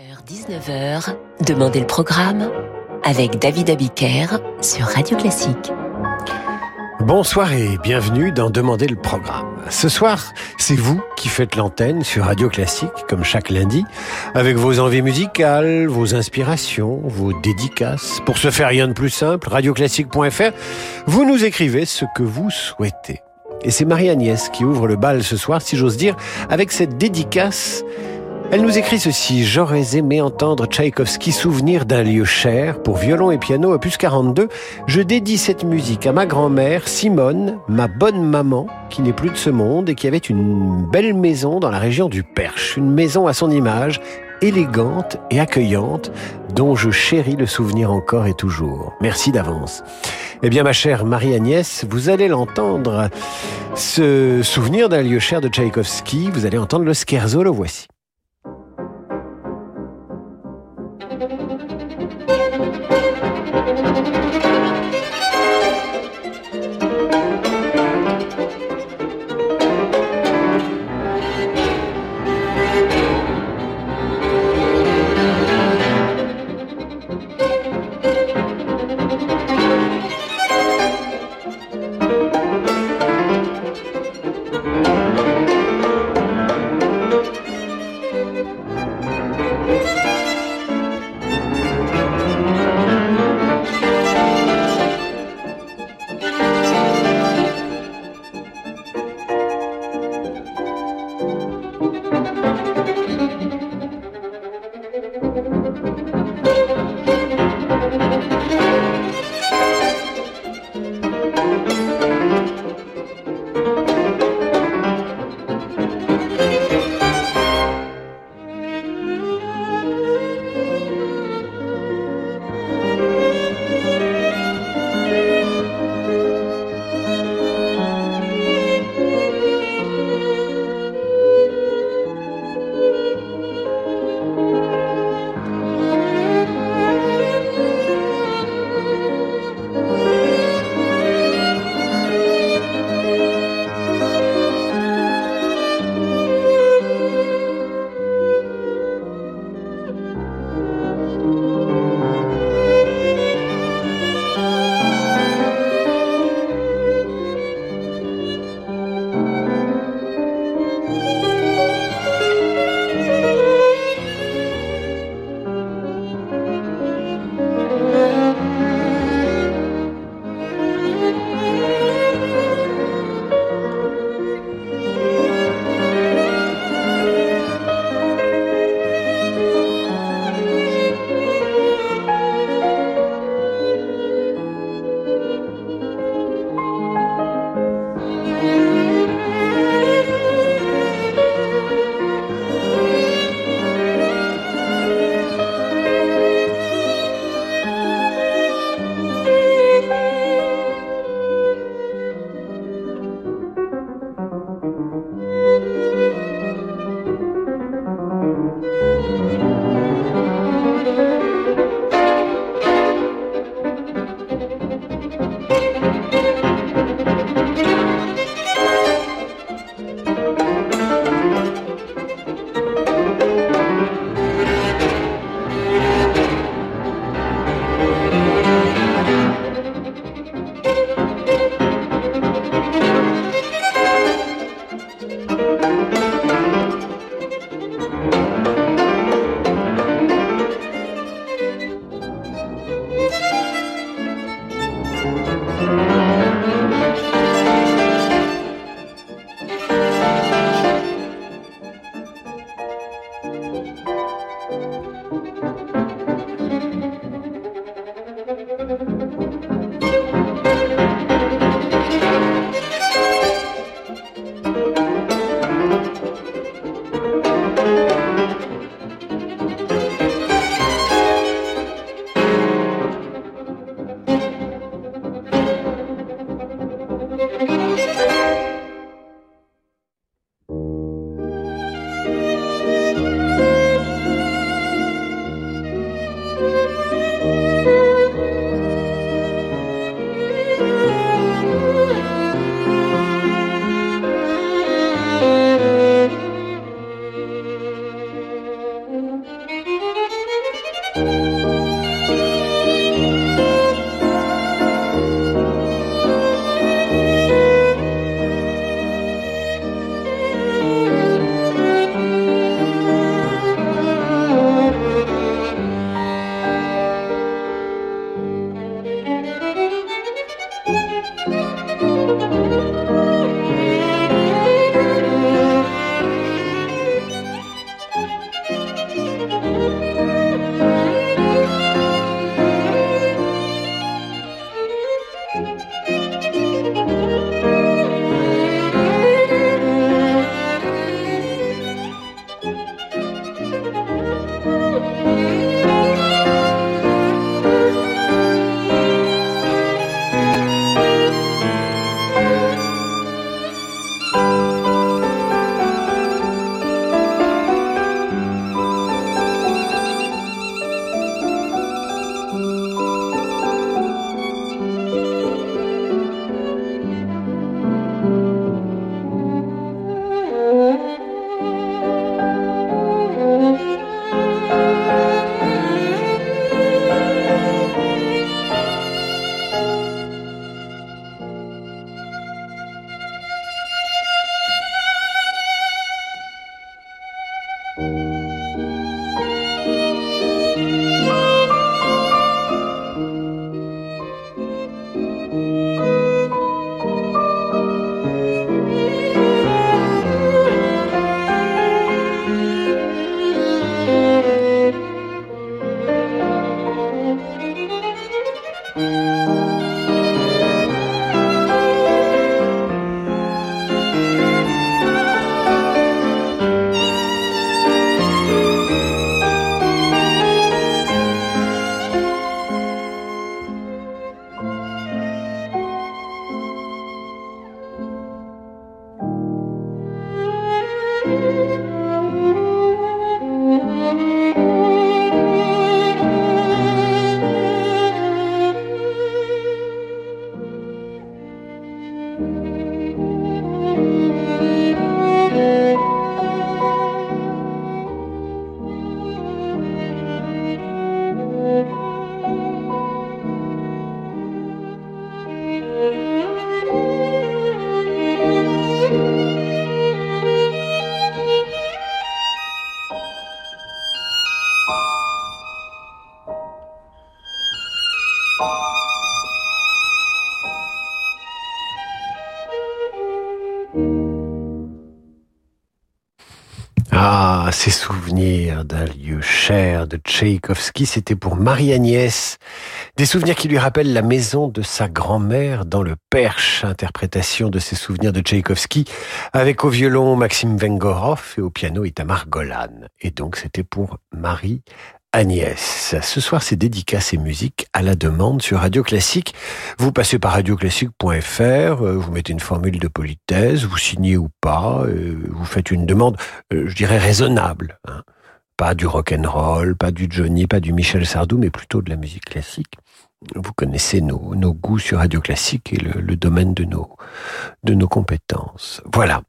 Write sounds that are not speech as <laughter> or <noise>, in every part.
18h-19h, Demandez le programme avec David Abiker sur Radio Classique. Bonsoir et bienvenue dans Demandez le programme. Ce soir, c'est vous qui faites l'antenne sur Radio Classique, comme chaque lundi, avec vos envies musicales, vos inspirations, vos dédicaces. Pour ce faire, rien de plus simple, radioclassique.fr, vous nous écrivez ce que vous souhaitez. Et c'est Marie-Agnès qui ouvre le bal ce soir, si j'ose dire, avec cette dédicace elle nous écrit ceci. J'aurais aimé entendre Tchaïkovski souvenir d'un lieu cher pour violon et piano opus 42. Je dédie cette musique à ma grand-mère Simone, ma bonne maman, qui n'est plus de ce monde et qui avait une belle maison dans la région du Perche. Une maison à son image, élégante et accueillante, dont je chéris le souvenir encore et toujours. Merci d'avance. Eh bien, ma chère Marie-Agnès, vous allez l'entendre. Ce souvenir d'un lieu cher de Tchaïkovski, vous allez entendre le scherzo, le voici. D'un lieu cher de Tchaïkovski, c'était pour Marie-Agnès. Des souvenirs qui lui rappellent la maison de sa grand-mère dans le Perche, interprétation de ces souvenirs de Tchaïkovski, avec au violon Maxime Vengorov et au piano Itamar Golan. Et donc c'était pour Marie Agnès. Ce soir, c'est dédicace et musique à la demande sur Radio Classique. Vous passez par radioclassique.fr, euh, vous mettez une formule de politesse, vous signez ou pas, euh, vous faites une demande, euh, je dirais raisonnable. Hein. Pas du rock and roll, pas du Johnny, pas du Michel Sardou, mais plutôt de la musique classique. Vous connaissez nos, goûts sur Radio Classique et le, domaine de nos, compétences. Voilà.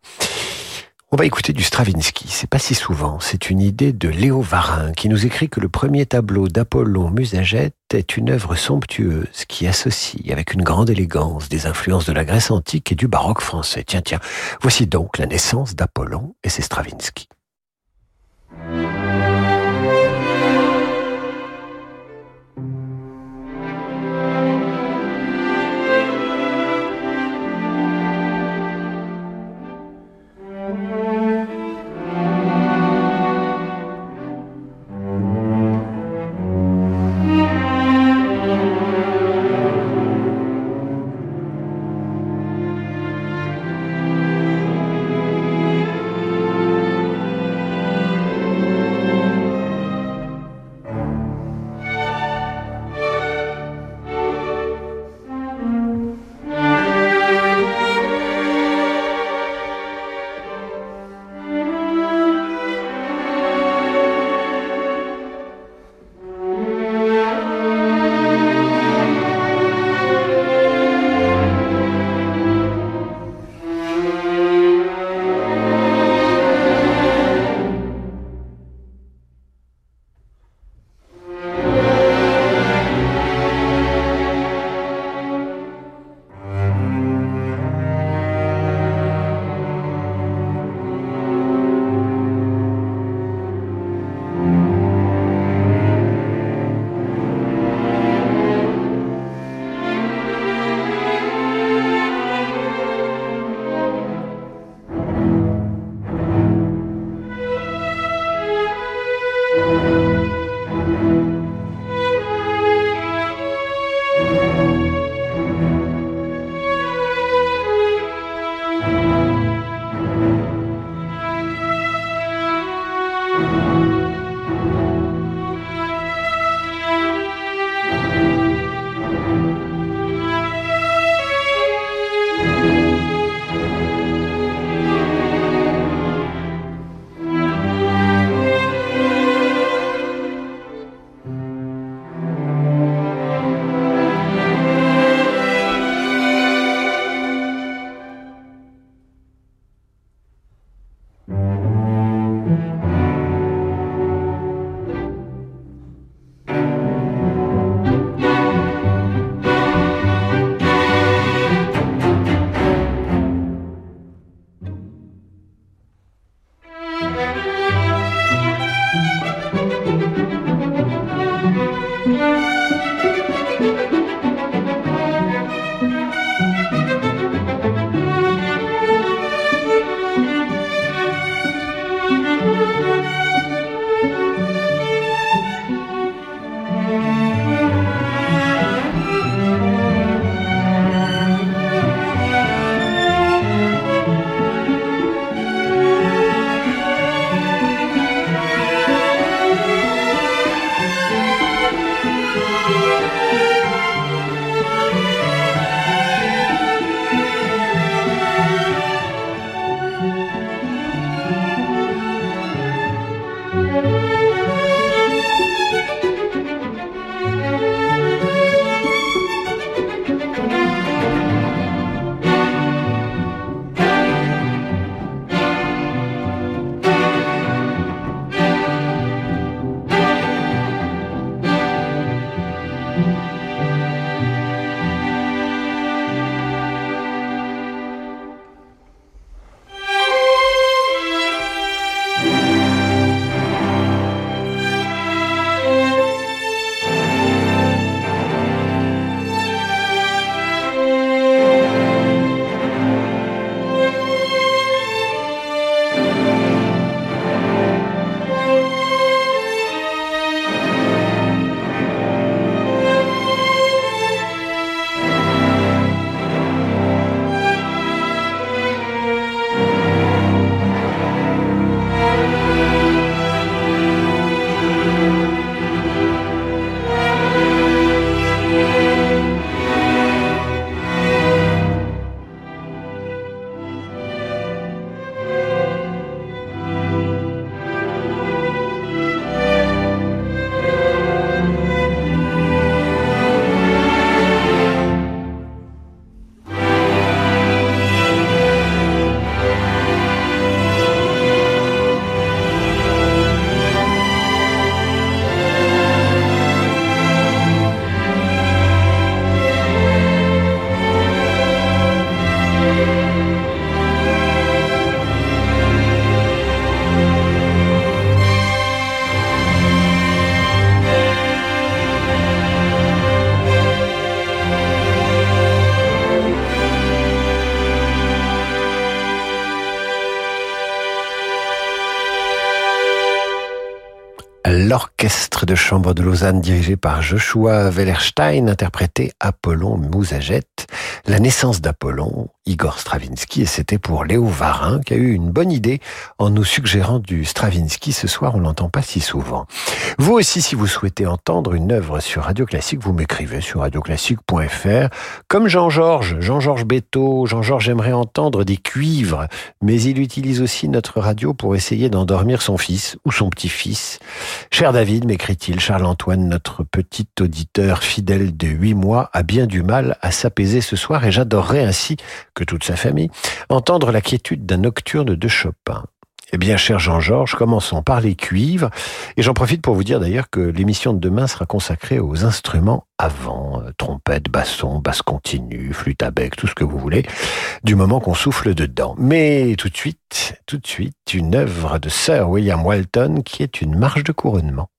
On va écouter du Stravinsky, c'est pas si souvent, c'est une idée de Léo Varin qui nous écrit que le premier tableau d'Apollon Musagète est une œuvre somptueuse qui associe avec une grande élégance des influences de la Grèce antique et du baroque français. Tiens, tiens, voici donc la naissance d'Apollon et c'est Stravinsky. De chambre de Lausanne dirigé par Joshua Wellerstein interprétait Apollon Mousaget, la naissance d'Apollon, Igor Stravinsky, et c'était pour Léo Varin qui a eu une bonne idée en nous suggérant du Stravinsky ce soir, on l'entend pas si souvent. Vous aussi, si vous souhaitez entendre une œuvre sur Radio Classique, vous m'écrivez sur radioclassique.fr, comme Jean-Georges, Jean-Georges Beto, Jean-Georges aimerait entendre des cuivres, mais il utilise aussi notre radio pour essayer d'endormir son fils ou son petit-fils. Cher David, m'écrit-il, Charles-Antoine, notre petit auditeur fidèle de huit mois, a bien du mal à s'apaiser ce soir et j'adorerais ainsi que toute sa famille entendre la quiétude d'un nocturne de Chopin. Eh bien, cher Jean-Georges, commençons par les cuivres. Et j'en profite pour vous dire d'ailleurs que l'émission de demain sera consacrée aux instruments avant, euh, trompette, basson, basse continue, flûte à bec, tout ce que vous voulez, du moment qu'on souffle dedans. Mais tout de suite, tout de suite, une œuvre de Sir William Walton qui est une marche de couronnement.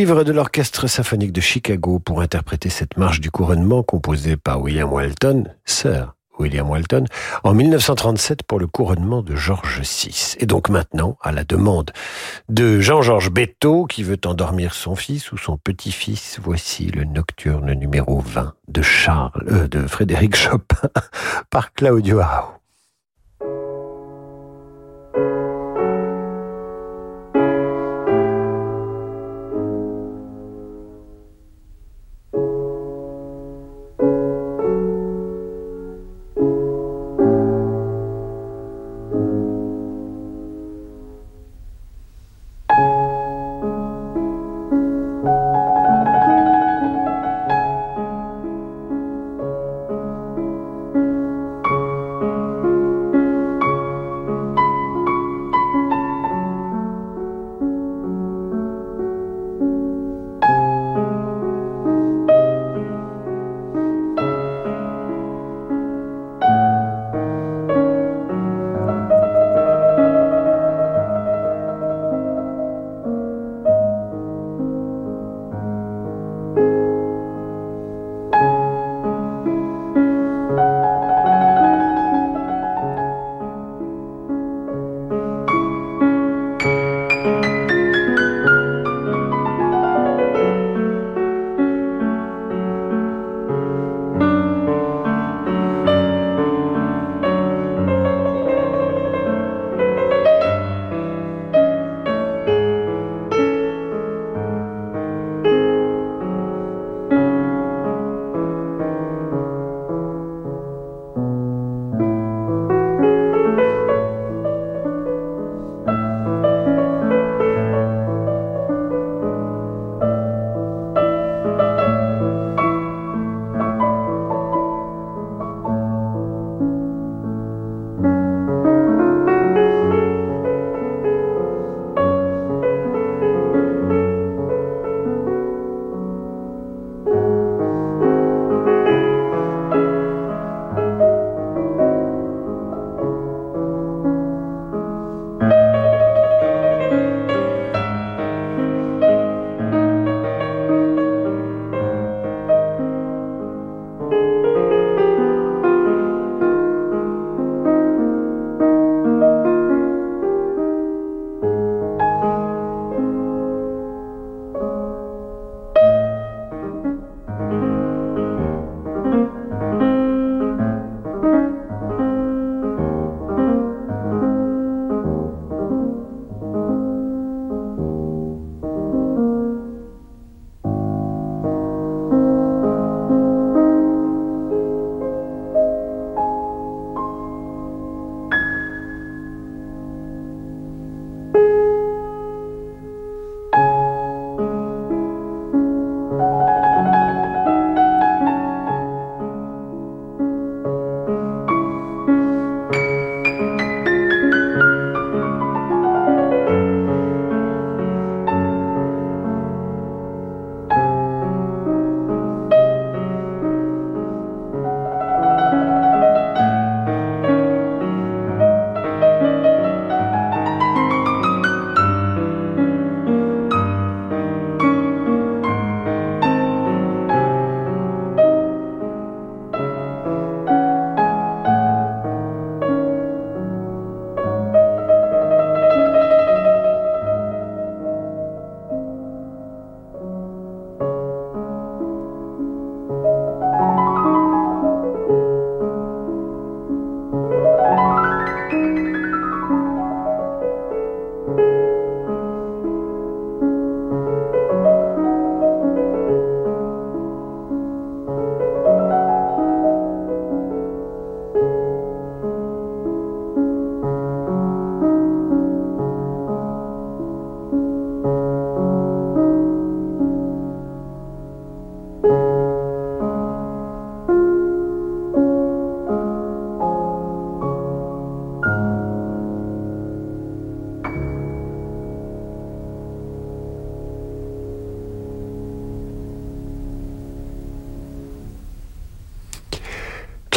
Les cuivres de l'Orchestre symphonique de Chicago pour interpréter cette marche du couronnement composée par William Walton, Sir William Walton, en 1937 pour le couronnement de George VI. Et donc maintenant, à la demande de Jean-Georges Beto, qui veut endormir son fils ou son petit-fils, voici le nocturne numéro 20 de Charles, euh, de Frédéric Chopin <laughs> par Claudio Arau.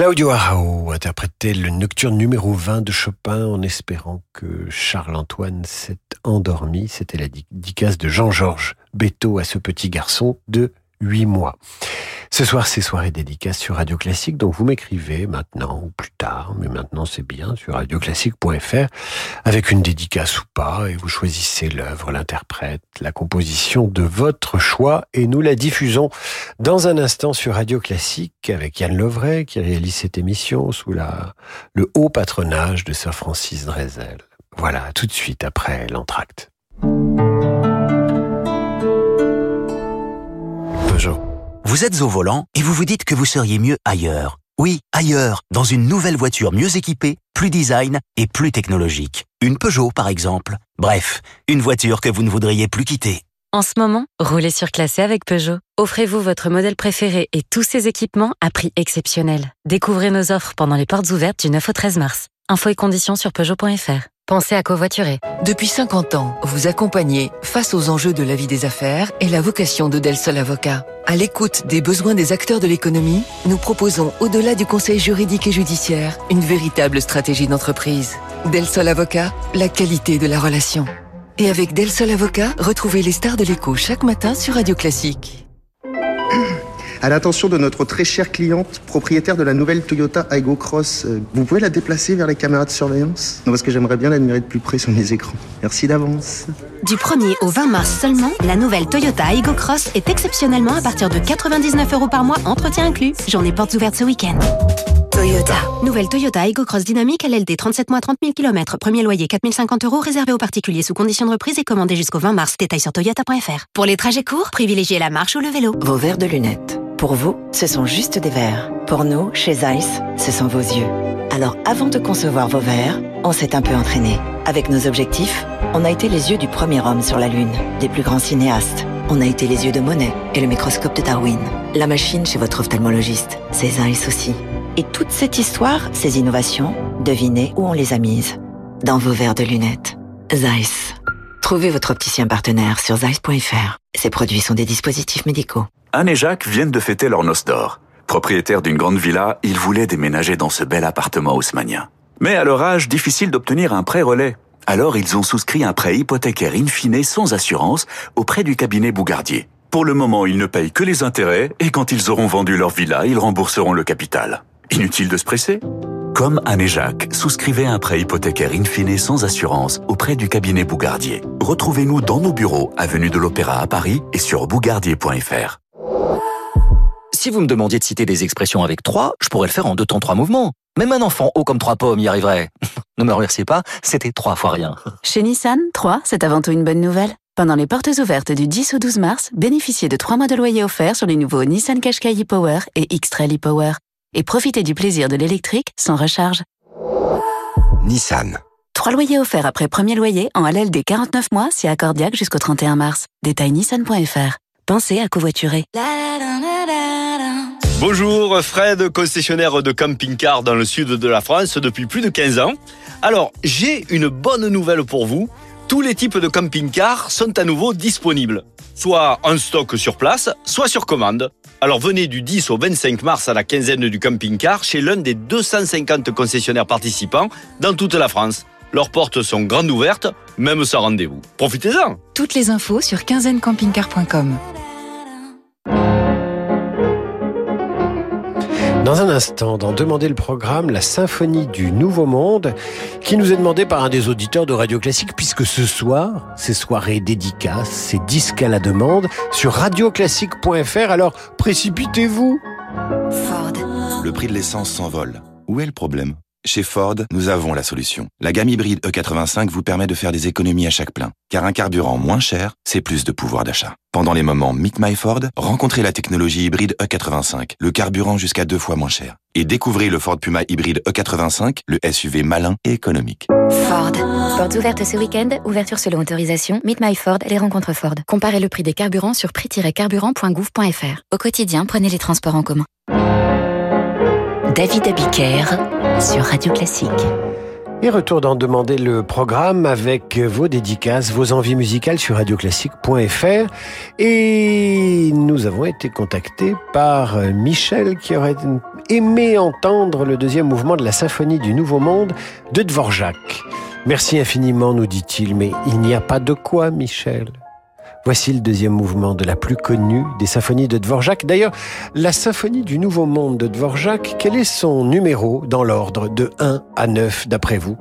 Claudio Arao interprétait le nocturne numéro 20 de Chopin en espérant que Charles-Antoine s'est endormi. C'était la dédicace de Jean-Georges Beto à ce petit garçon de 8 mois. Ce soir, c'est soirée dédicace sur Radio Classique, donc vous m'écrivez maintenant ou plus tard, mais maintenant c'est bien, sur radioclassique.fr, avec une dédicace ou pas, et vous choisissez l'œuvre, l'interprète, la composition de votre choix, et nous la diffusons dans un instant sur Radio Classique avec Yann Lovray, qui réalise cette émission sous le haut patronage de Sir Francis Drezel. Voilà, tout de suite après l'entracte. Vous êtes au volant et vous vous dites que vous seriez mieux ailleurs. Oui, ailleurs, dans une nouvelle voiture mieux équipée, plus design et plus technologique. Une Peugeot, par exemple. Bref, une voiture que vous ne voudriez plus quitter. En ce moment, roulez surclassé avec Peugeot. Offrez-vous votre modèle préféré et tous ses équipements à prix exceptionnel. Découvrez nos offres pendant les portes ouvertes du 9 au 13 mars. Infos et conditions sur Peugeot.fr. Pensez à covoiturer. Depuis 50 ans, vous accompagnez face aux enjeux de la vie des affaires et la vocation de Del Sol Avocat. À l'écoute des besoins des acteurs de l'économie, nous proposons, au-delà du conseil juridique et judiciaire, une véritable stratégie d'entreprise. Del Sol Avocat, la qualité de la relation. Et avec Del Sol Avocat, retrouvez les stars de l'écho chaque matin sur Radio Classique à l'attention de notre très chère cliente, propriétaire de la nouvelle Toyota Aygo Cross. Euh, vous pouvez la déplacer vers les caméras de surveillance? Non, parce que j'aimerais bien l'admirer de plus près sur les écrans. Merci d'avance. Du 1er au 20 mars seulement, la nouvelle Toyota Aygo Cross est exceptionnellement à partir de 99 euros par mois, entretien inclus. J'en ai portes ouvertes ce week-end. Toyota. Nouvelle Toyota Aygo Cross Dynamique LLD 37 mois 30 000 km. Premier loyer 4050 euros réservé aux particuliers sous condition de reprise et commandé jusqu'au 20 mars. Détail sur toyota.fr. Pour les trajets courts, privilégiez la marche ou le vélo. Vos verres de lunettes. Pour vous, ce sont juste des verres. Pour nous, chez Zeiss, ce sont vos yeux. Alors avant de concevoir vos verres, on s'est un peu entraîné. Avec nos objectifs, on a été les yeux du premier homme sur la Lune, des plus grands cinéastes. On a été les yeux de Monet et le microscope de Darwin. La machine chez votre ophtalmologiste, c'est Zeiss aussi. Et toute cette histoire, ces innovations, devinez où on les a mises. Dans vos verres de lunettes. Zeiss. Trouvez votre opticien partenaire sur zeiss.fr. Ces produits sont des dispositifs médicaux. Anne et Jacques viennent de fêter leur noce d'or. Propriétaires d'une grande villa, ils voulaient déménager dans ce bel appartement haussmanien. Mais à leur âge, difficile d'obtenir un prêt relais. Alors ils ont souscrit un prêt hypothécaire in fine sans assurance auprès du cabinet Bougardier. Pour le moment, ils ne payent que les intérêts et quand ils auront vendu leur villa, ils rembourseront le capital. Inutile de se presser comme Anne et Jacques, souscrivez un prêt hypothécaire in fine sans assurance auprès du cabinet Bougardier. Retrouvez-nous dans nos bureaux, avenue de l'Opéra à Paris et sur bougardier.fr. Si vous me demandiez de citer des expressions avec trois, je pourrais le faire en deux temps trois mouvements. Même un enfant haut comme trois pommes y arriverait. <laughs> ne me remerciez pas, c'était trois fois rien. Chez Nissan, 3, c'est avant tout une bonne nouvelle. Pendant les portes ouvertes du 10 au 12 mars, bénéficiez de trois mois de loyer offerts sur les nouveaux Nissan Qashqai e-Power et X-Trail e-Power. Et profitez du plaisir de l'électrique sans recharge. Nissan. Trois loyers offerts après premier loyer en LLD 49 mois si accordiaque jusqu'au 31 mars. Détail nissan.fr. Pensez à covoiturer. Bonjour, Fred, concessionnaire de camping-car dans le sud de la France depuis plus de 15 ans. Alors, j'ai une bonne nouvelle pour vous. Tous les types de camping-car sont à nouveau disponibles. Soit en stock sur place, soit sur commande. Alors venez du 10 au 25 mars à la quinzaine du camping-car chez l'un des 250 concessionnaires participants dans toute la France. Leurs portes sont grandes ouvertes, même sans rendez-vous. Profitez-en Toutes les infos sur quinzainecampingcar.com Dans un instant, dans Demander le programme, la symphonie du Nouveau Monde, qui nous est demandée par un des auditeurs de Radio Classique, puisque ce soir, c'est soirée dédicace, c'est disque à la demande, sur radioclassique.fr, alors précipitez-vous Ford. Le prix de l'essence s'envole. Où est le problème? Chez Ford, nous avons la solution. La gamme hybride E85 vous permet de faire des économies à chaque plein, car un carburant moins cher, c'est plus de pouvoir d'achat. Pendant les moments Meet My Ford, rencontrez la technologie hybride E85, le carburant jusqu'à deux fois moins cher. Et découvrez le Ford Puma hybride E85, le SUV malin et économique. Ford. Portes ouvertes ce week-end, ouverture selon autorisation, Meet My Ford, les rencontres Ford. Comparez le prix des carburants sur prix-carburant.gouv.fr. Au quotidien, prenez les transports en commun. David Abiker sur Radio Classique. Et retour d'en demander le programme avec vos dédicaces, vos envies musicales sur radioclassique.fr. Et nous avons été contactés par Michel qui aurait aimé entendre le deuxième mouvement de la symphonie du Nouveau Monde de Dvorak. Merci infiniment, nous dit-il, mais il n'y a pas de quoi, Michel. Voici le deuxième mouvement de la plus connue des symphonies de Dvorak. D'ailleurs, la symphonie du Nouveau Monde de Dvorak, quel est son numéro dans l'ordre de 1 à 9 d'après vous?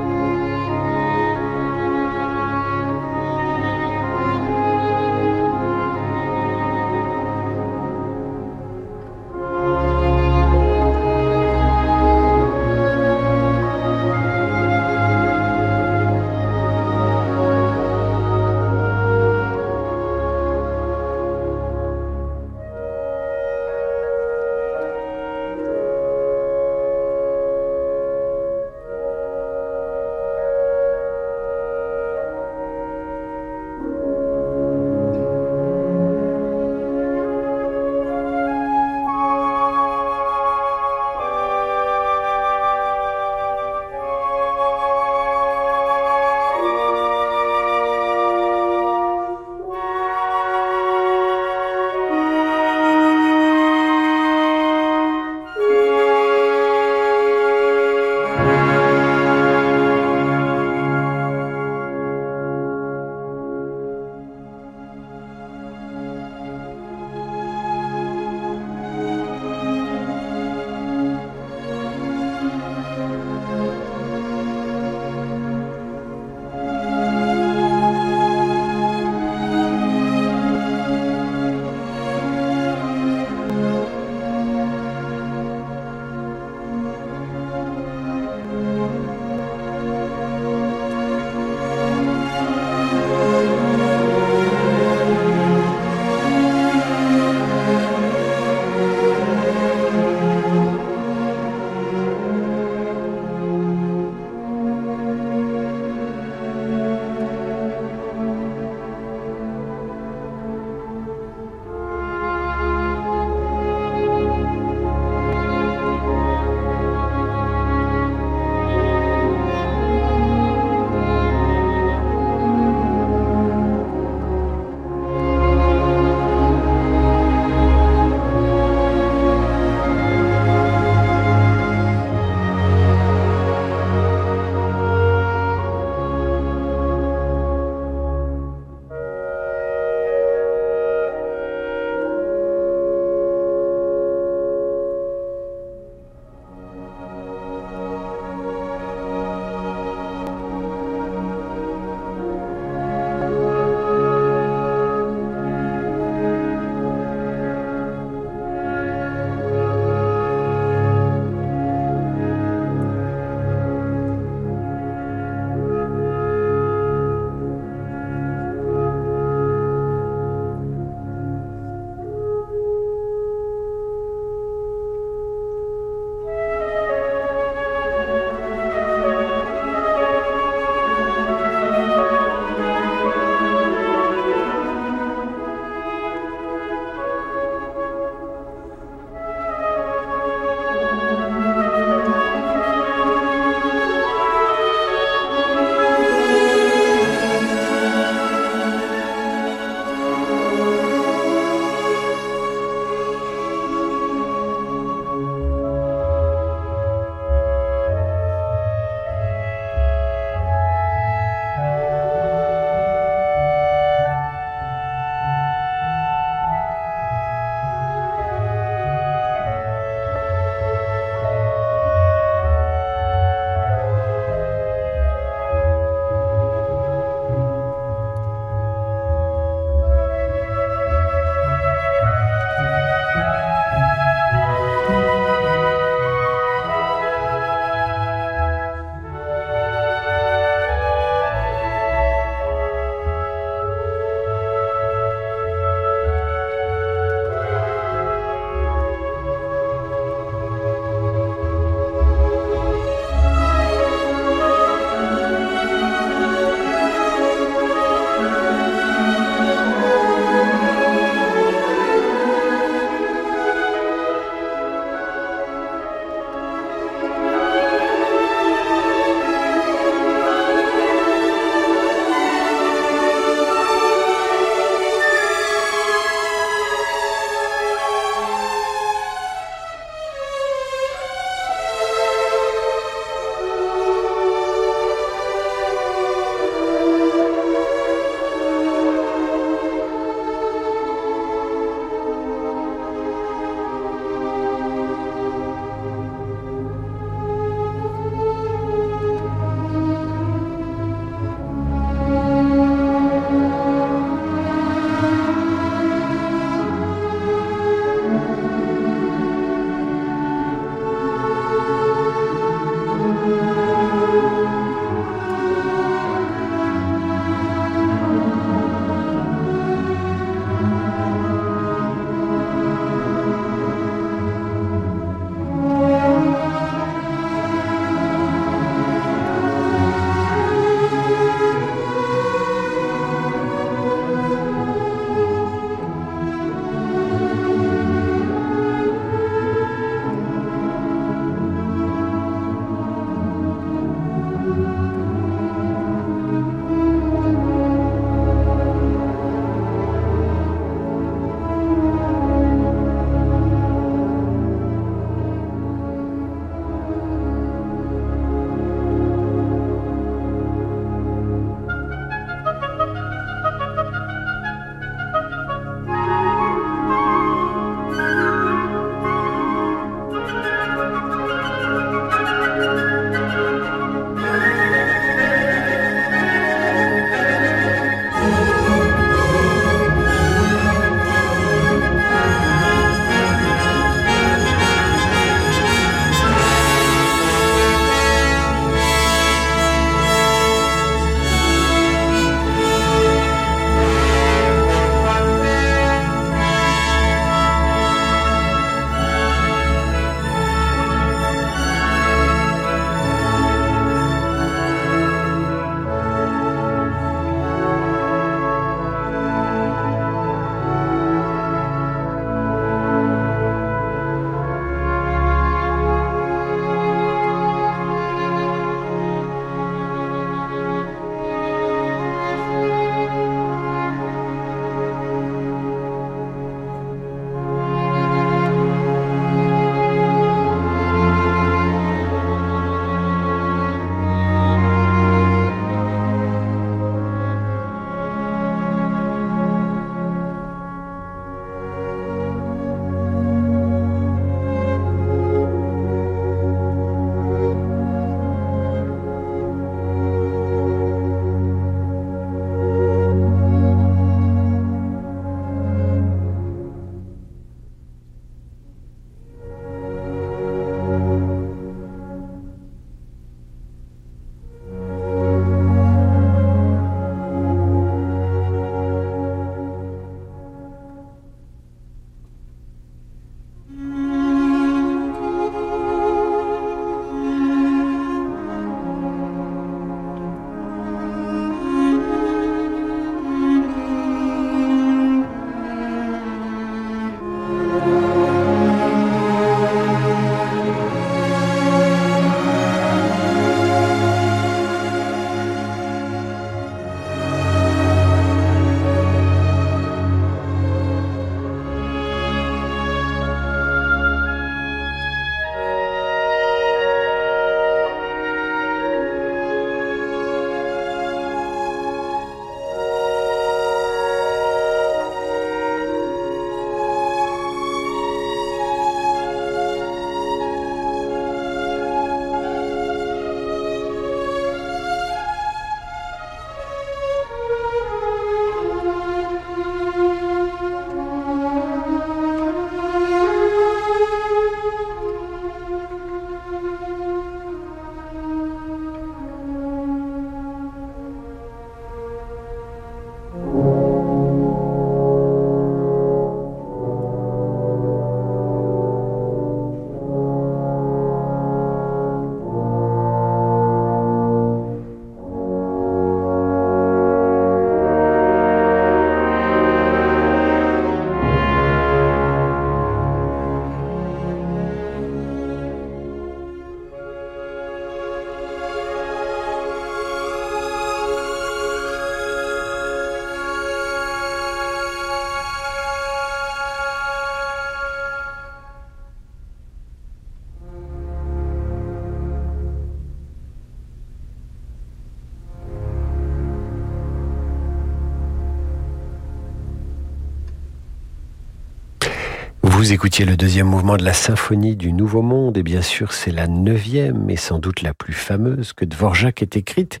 Vous écoutiez le deuxième mouvement de la symphonie du Nouveau Monde, et bien sûr c'est la neuvième et sans doute la plus fameuse que Dvorak ait écrite,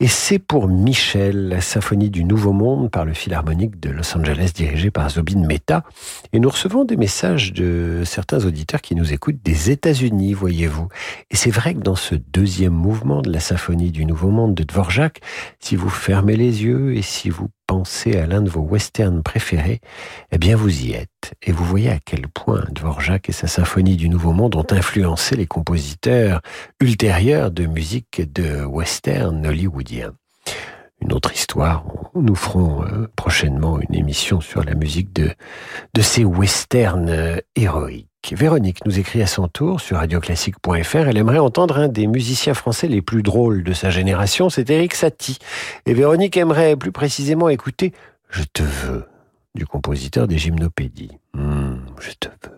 et c'est pour Michel, la symphonie du Nouveau Monde par le Philharmonique de Los Angeles dirigé par Zobin Mehta, et nous recevons des messages de certains auditeurs qui nous écoutent des États-Unis, voyez-vous. Et c'est vrai que dans ce deuxième mouvement de la symphonie du Nouveau Monde de Dvorak, si vous fermez les yeux et si vous pensez à l'un de vos westerns préférés, eh bien vous y êtes. Et vous voyez à quel point Dvorak et sa symphonie du Nouveau Monde ont influencé les compositeurs ultérieurs de musique de western hollywoodien. Une autre histoire, nous ferons euh, prochainement une émission sur la musique de, ces westerns euh, héroïques. Véronique nous écrit à son tour sur radioclassique.fr. Elle aimerait entendre un des musiciens français les plus drôles de sa génération, c'est Eric Satie. Et Véronique aimerait plus précisément écouter Je te veux du compositeur des gymnopédies. Hmm, je te veux.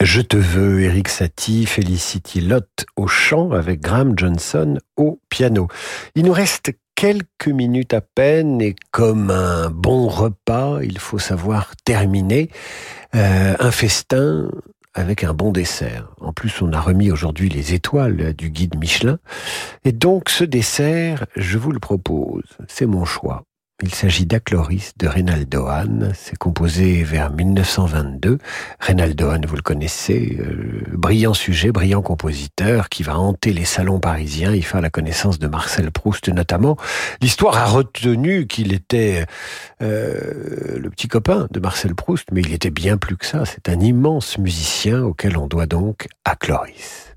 Je te veux, Eric Satie, Felicity Lott au chant avec Graham Johnson au piano. Il nous reste quelques minutes à peine et comme un bon repas, il faut savoir terminer euh, un festin avec un bon dessert. En plus, on a remis aujourd'hui les étoiles du guide Michelin. Et donc, ce dessert, je vous le propose. C'est mon choix. Il s'agit d'Acloris de Reynaldo Hahn. C'est composé vers 1922. Reynaldo Hahn, vous le connaissez, euh, brillant sujet, brillant compositeur qui va hanter les salons parisiens et faire la connaissance de Marcel Proust notamment. L'histoire a retenu qu'il était euh, le petit copain de Marcel Proust, mais il était bien plus que ça. C'est un immense musicien auquel on doit donc Acloris.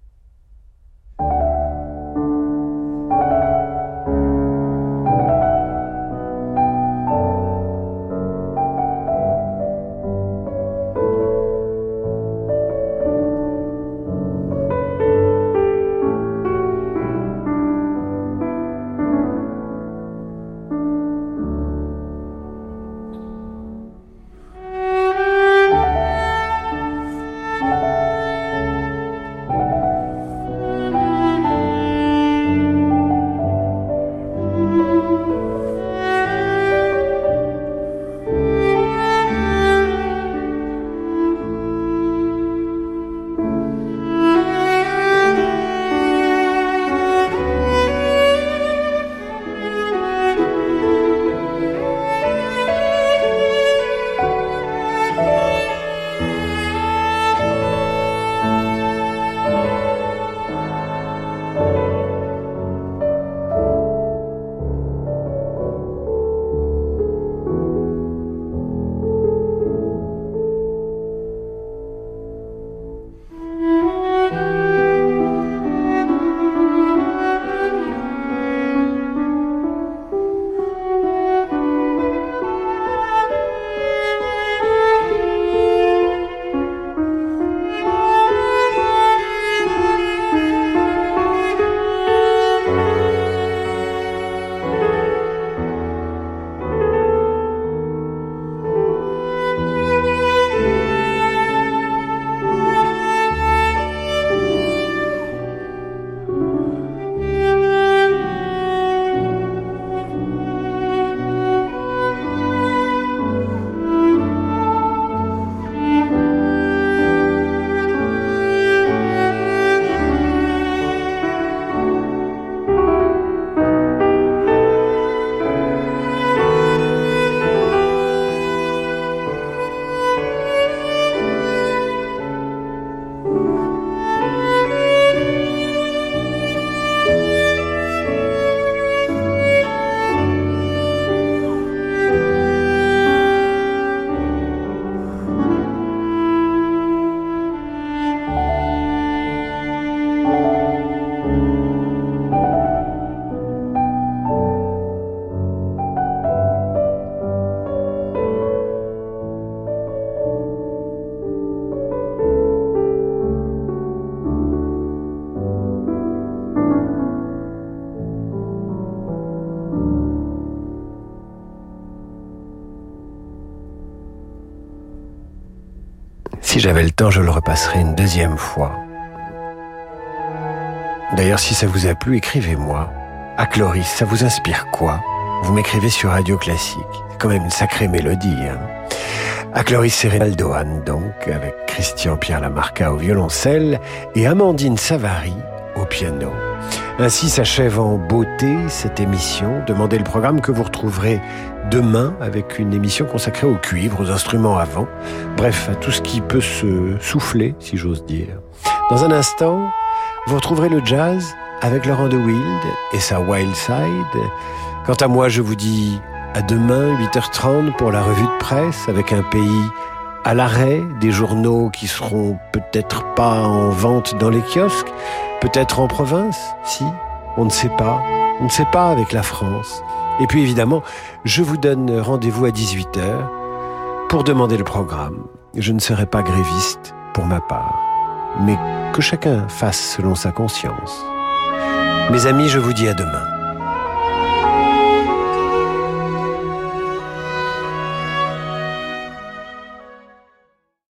J'avais le temps, je le repasserai une deuxième fois. D'ailleurs, si ça vous a plu, écrivez-moi. À Cloris, ça vous inspire quoi? Vous m'écrivez sur Radio Classique. C'est quand même une sacrée mélodie. Hein à Cloris Serenaldoan, donc, avec Christian Pierre Lamarca au violoncelle et Amandine Savary au piano. Ainsi s'achève en beauté cette émission. Demandez le programme que vous retrouverez demain avec une émission consacrée au cuivre, aux instruments avant, bref, à tout ce qui peut se souffler, si j'ose dire. Dans un instant, vous retrouverez le jazz avec Laurent de Wild et sa Wild Side. Quant à moi, je vous dis à demain, 8h30 pour la revue de presse avec un pays à l'arrêt, des journaux qui seront peut-être pas en vente dans les kiosques, peut-être en province, si, on ne sait pas, on ne sait pas avec la France. Et puis évidemment, je vous donne rendez-vous à 18h pour demander le programme. Je ne serai pas gréviste pour ma part, mais que chacun fasse selon sa conscience. Mes amis, je vous dis à demain.